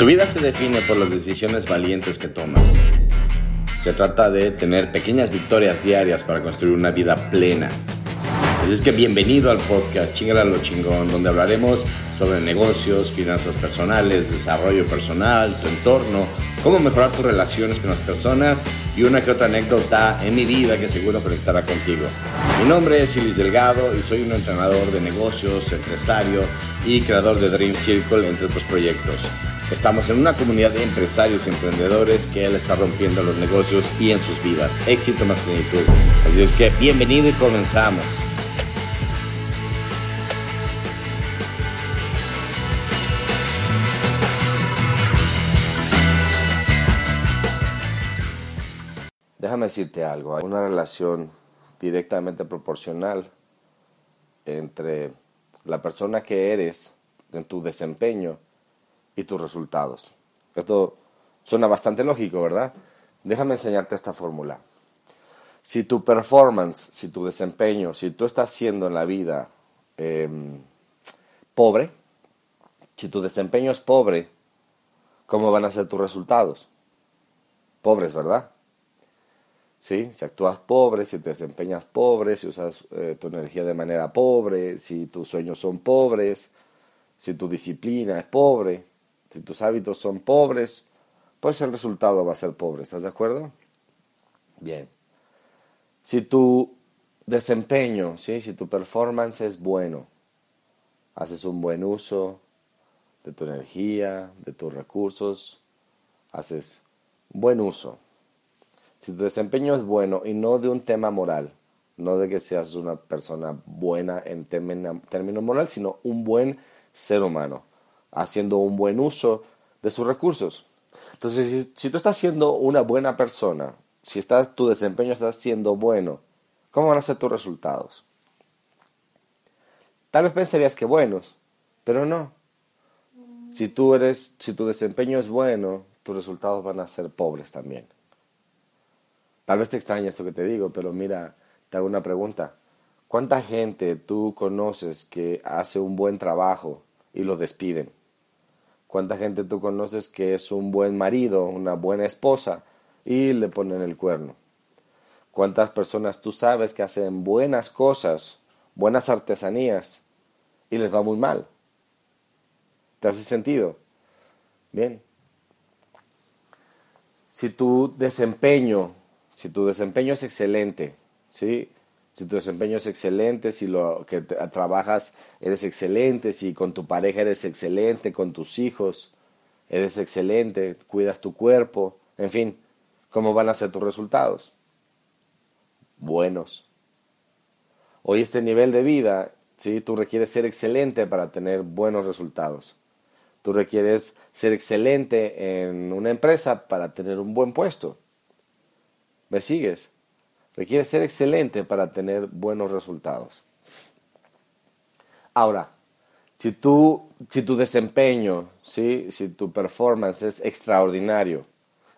Tu vida se define por las decisiones valientes que tomas. Se trata de tener pequeñas victorias diarias para construir una vida plena. Así es que bienvenido al podcast Chingala lo chingón, donde hablaremos sobre negocios, finanzas personales, desarrollo personal, tu entorno, cómo mejorar tus relaciones con las personas y una que otra anécdota en mi vida que seguro conectará contigo. Mi nombre es Ilis Delgado y soy un entrenador de negocios, empresario y creador de Dream Circle, entre otros proyectos. Estamos en una comunidad de empresarios y emprendedores que él está rompiendo los negocios y en sus vidas. Éxito más plenitud. Así es que bienvenido y comenzamos. Déjame decirte algo, hay una relación directamente proporcional entre la persona que eres en tu desempeño y tus resultados. Esto suena bastante lógico, ¿verdad? Déjame enseñarte esta fórmula. Si tu performance, si tu desempeño, si tú estás siendo en la vida em, pobre, si tu desempeño es pobre, ¿cómo van a ser tus resultados? Pobres, ¿verdad? ¿Sí? Si actúas pobre, si te desempeñas pobre, si usas eh, tu energía de manera pobre, si tus sueños son pobres, si tu disciplina es pobre, si tus hábitos son pobres, pues el resultado va a ser pobre. ¿Estás de acuerdo? Bien. Si tu desempeño, ¿sí? si tu performance es bueno, haces un buen uso de tu energía, de tus recursos, haces buen uso. Si tu desempeño es bueno y no de un tema moral, no de que seas una persona buena en términos moral, sino un buen ser humano haciendo un buen uso de sus recursos. Entonces, si, tú estás siendo una buena persona, si estás, tu desempeño está siendo bueno, ¿cómo van a ser tus resultados? Tal vez pensarías que buenos, pero no. Si tú eres, si tu desempeño es bueno, tus resultados van a ser pobres también. Tal vez te extraña esto que te digo, pero mira, te hago una pregunta. ¿Cuánta gente tú conoces que hace un buen trabajo y lo despiden? ¿Cuánta gente tú conoces que es un buen marido, una buena esposa y le ponen el cuerno? ¿Cuántas personas tú sabes que hacen buenas cosas, buenas artesanías y les va muy mal? ¿Te hace sentido? Bien. Si tu desempeño, si tu desempeño es excelente, ¿sí? Si tu desempeño es excelente, si lo que trabajas eres excelente, si con tu pareja eres excelente, con tus hijos eres excelente, cuidas tu cuerpo, en fin, ¿cómo van a ser tus resultados? Buenos. Hoy este nivel de vida, ¿sí? tú requieres ser excelente para tener buenos resultados. Tú requieres ser excelente en una empresa para tener un buen puesto. ¿Me sigues? Requiere ser excelente para tener buenos resultados. Ahora, si, tú, si tu desempeño, si tu performance es extraordinario,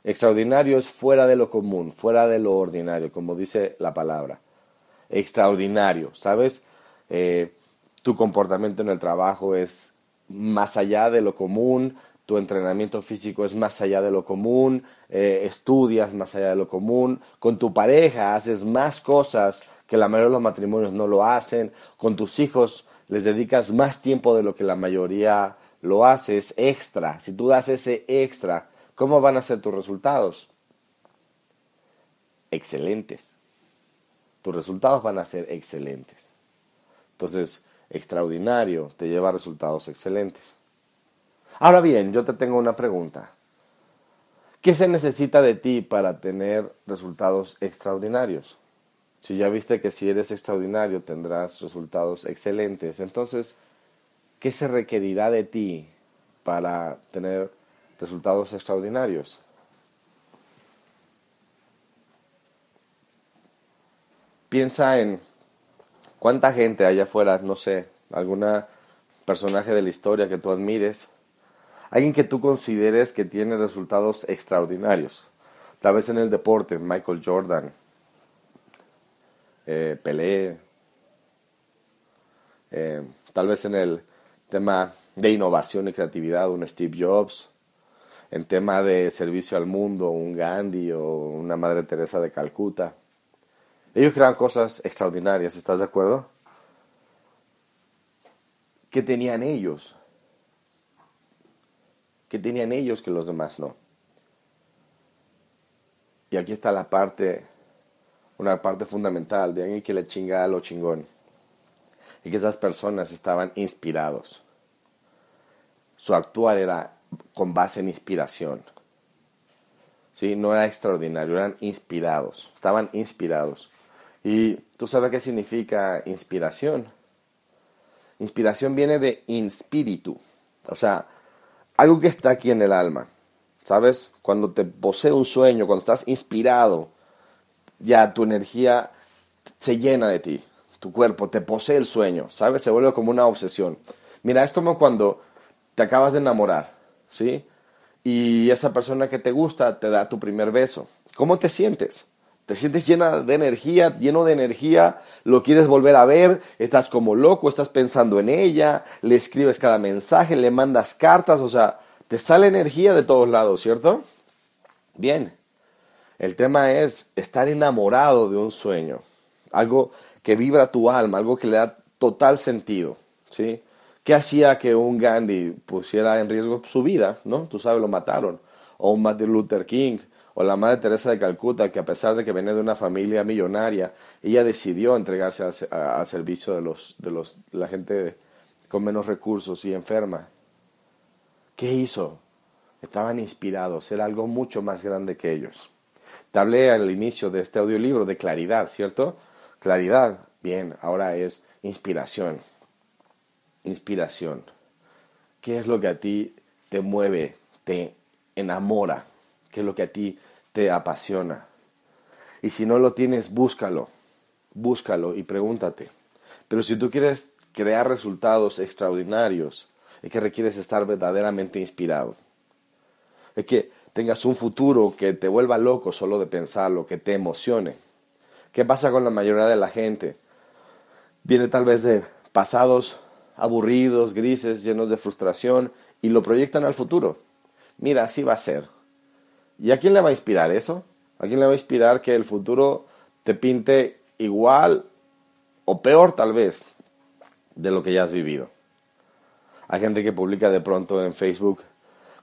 extraordinario es fuera de lo común, fuera de lo ordinario, como dice la palabra. Extraordinario, ¿sabes? Eh, tu comportamiento en el trabajo es más allá de lo común, tu entrenamiento físico es más allá de lo común, eh, estudias más allá de lo común, con tu pareja haces más cosas que la mayoría de los matrimonios no lo hacen, con tus hijos les dedicas más tiempo de lo que la mayoría lo hace, es extra. Si tú das ese extra, ¿cómo van a ser tus resultados? Excelentes. Tus resultados van a ser excelentes. Entonces, extraordinario te lleva a resultados excelentes. Ahora bien, yo te tengo una pregunta. ¿Qué se necesita de ti para tener resultados extraordinarios? Si ya viste que si eres extraordinario tendrás resultados excelentes, entonces, ¿qué se requerirá de ti para tener resultados extraordinarios? Piensa en cuánta gente allá afuera, no sé, alguna personaje de la historia que tú admires, Alguien que tú consideres que tiene resultados extraordinarios. Tal vez en el deporte, Michael Jordan, eh, Pelé, eh, tal vez en el tema de innovación y creatividad, un Steve Jobs, en tema de servicio al mundo, un Gandhi o una Madre Teresa de Calcuta. Ellos crean cosas extraordinarias, ¿estás de acuerdo? ¿Qué tenían ellos? ¿Qué tenían ellos que los demás no? Y aquí está la parte, una parte fundamental de alguien que le chinga a lo chingón. Y que esas personas estaban inspirados. Su actuar era con base en inspiración. ¿Sí? No era extraordinario, eran inspirados. Estaban inspirados. ¿Y tú sabes qué significa inspiración? Inspiración viene de inspiritu. O sea, algo que está aquí en el alma. ¿Sabes? Cuando te posee un sueño, cuando estás inspirado, ya tu energía se llena de ti. Tu cuerpo te posee el sueño, ¿sabes? Se vuelve como una obsesión. Mira, es como cuando te acabas de enamorar, ¿sí? Y esa persona que te gusta te da tu primer beso. ¿Cómo te sientes? Te sientes llena de energía, lleno de energía, lo quieres volver a ver, estás como loco, estás pensando en ella, le escribes cada mensaje, le mandas cartas, o sea, te sale energía de todos lados, ¿cierto? Bien. El tema es estar enamorado de un sueño, algo que vibra tu alma, algo que le da total sentido, ¿sí? ¿Qué hacía que un Gandhi pusiera en riesgo su vida, no? Tú sabes, lo mataron. O un Martin Luther King, o la Madre Teresa de Calcuta, que a pesar de que venía de una familia millonaria, ella decidió entregarse al servicio de, los, de los, la gente con menos recursos y enferma. ¿Qué hizo? Estaban inspirados, era algo mucho más grande que ellos. Te hablé al inicio de este audiolibro de claridad, ¿cierto? Claridad, bien, ahora es inspiración. Inspiración. ¿Qué es lo que a ti te mueve, te enamora? ¿Qué es lo que a ti te apasiona? Y si no lo tienes, búscalo, búscalo y pregúntate. Pero si tú quieres crear resultados extraordinarios, es que requieres estar verdaderamente inspirado. Es que tengas un futuro que te vuelva loco solo de pensarlo, que te emocione. ¿Qué pasa con la mayoría de la gente? Viene tal vez de pasados aburridos, grises, llenos de frustración y lo proyectan al futuro. Mira, así va a ser. ¿Y a quién le va a inspirar eso? ¿A quién le va a inspirar que el futuro te pinte igual o peor tal vez de lo que ya has vivido? Hay gente que publica de pronto en Facebook,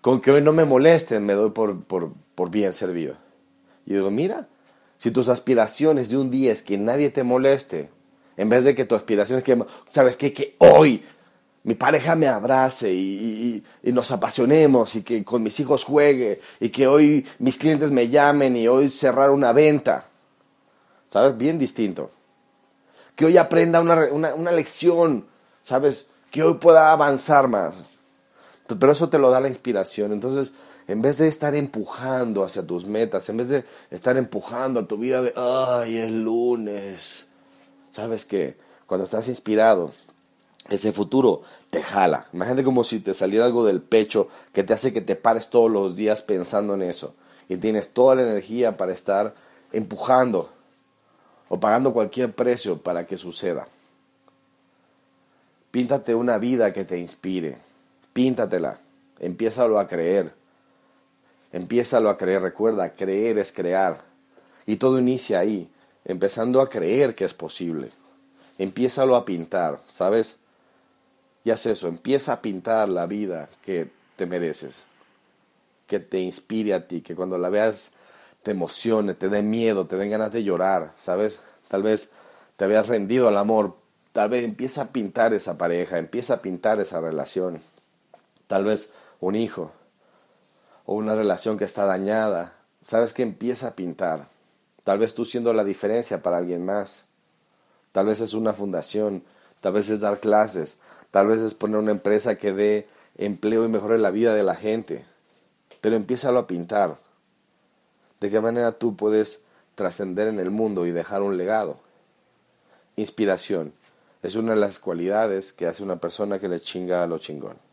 con que hoy no me molesten, me doy por, por, por bien servido. Y digo, mira, si tus aspiraciones de un día es que nadie te moleste, en vez de que tu aspiración es que, ¿sabes qué? Que hoy mi pareja me abrace y, nos apasionemos y que con mis hijos juegue y que hoy mis clientes me llamen y hoy cerrar una venta. ¿Sabes? Bien distinto. Que hoy aprenda una, una, una lección, ¿sabes? que hoy pueda avanzar más. Pero eso te lo da la inspiración. Entonces, en vez de estar empujando hacia tus metas, en vez de estar empujando a tu vida de, ay, es lunes, sabes que cuando estás inspirado, ese futuro te jala. Imagínate como si te saliera algo del pecho que te hace que te pares todos los días pensando en eso. Y tienes toda la energía para estar empujando o pagando cualquier precio para que suceda. Píntate una vida que te inspire. Píntatela. Empiézalo a creer. Empiézalo a creer. Recuerda, creer es crear. Y todo inicia ahí, empezando a creer que es posible. Empiézalo a pintar, ¿sabes? Haz eso, empieza a pintar la vida que te mereces. Que te inspire a ti, que cuando la veas te emocione, te dé miedo, te den ganas de llorar, ¿sabes? Tal vez te habías rendido al amor, Tal vez empieza a pintar esa pareja, empieza a pintar esa relación. Tal vez un hijo o una relación que está dañada. Sabes que empieza a pintar. Tal vez tú siendo la diferencia para alguien más. Tal vez es una fundación. Tal vez es dar clases. Tal vez es poner una empresa que dé empleo y mejore la vida de la gente. Pero empiézalo a pintar. ¿De qué manera tú puedes trascender en el mundo y dejar un legado? Inspiración es una de las cualidades que hace una persona que le chinga a lo chingón.